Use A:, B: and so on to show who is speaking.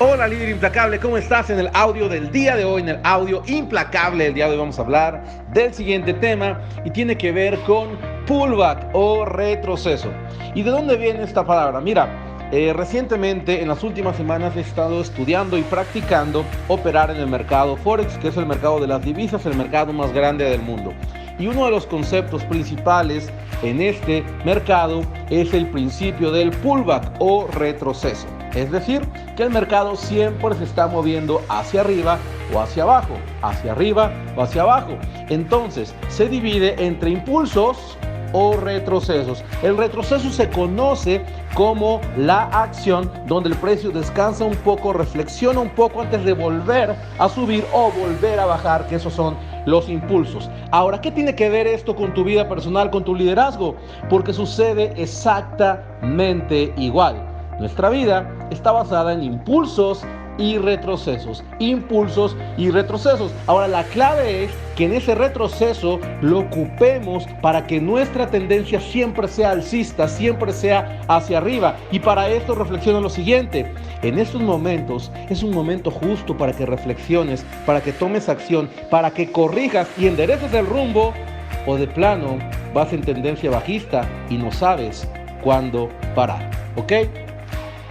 A: Hola líder implacable, ¿cómo estás? En el audio del día de hoy, en el audio implacable del día de hoy vamos a hablar del siguiente tema y tiene que ver con pullback o retroceso. ¿Y de dónde viene esta palabra? Mira, eh, recientemente, en las últimas semanas, he estado estudiando y practicando operar en el mercado Forex, que es el mercado de las divisas, el mercado más grande del mundo. Y uno de los conceptos principales en este mercado es el principio del pullback o retroceso. Es decir, que el mercado siempre se está moviendo hacia arriba o hacia abajo, hacia arriba o hacia abajo. Entonces, se divide entre impulsos o retrocesos. El retroceso se conoce como la acción donde el precio descansa un poco, reflexiona un poco antes de volver a subir o volver a bajar, que esos son los impulsos. Ahora, ¿qué tiene que ver esto con tu vida personal, con tu liderazgo? Porque sucede exactamente igual. Nuestra vida está basada en impulsos y retrocesos, impulsos y retrocesos. Ahora la clave es que en ese retroceso lo ocupemos para que nuestra tendencia siempre sea alcista, siempre sea hacia arriba. Y para esto reflexiona lo siguiente, en estos momentos es un momento justo para que reflexiones, para que tomes acción, para que corrijas y endereces el rumbo o de plano vas en tendencia bajista y no sabes cuándo parar. ¿Ok?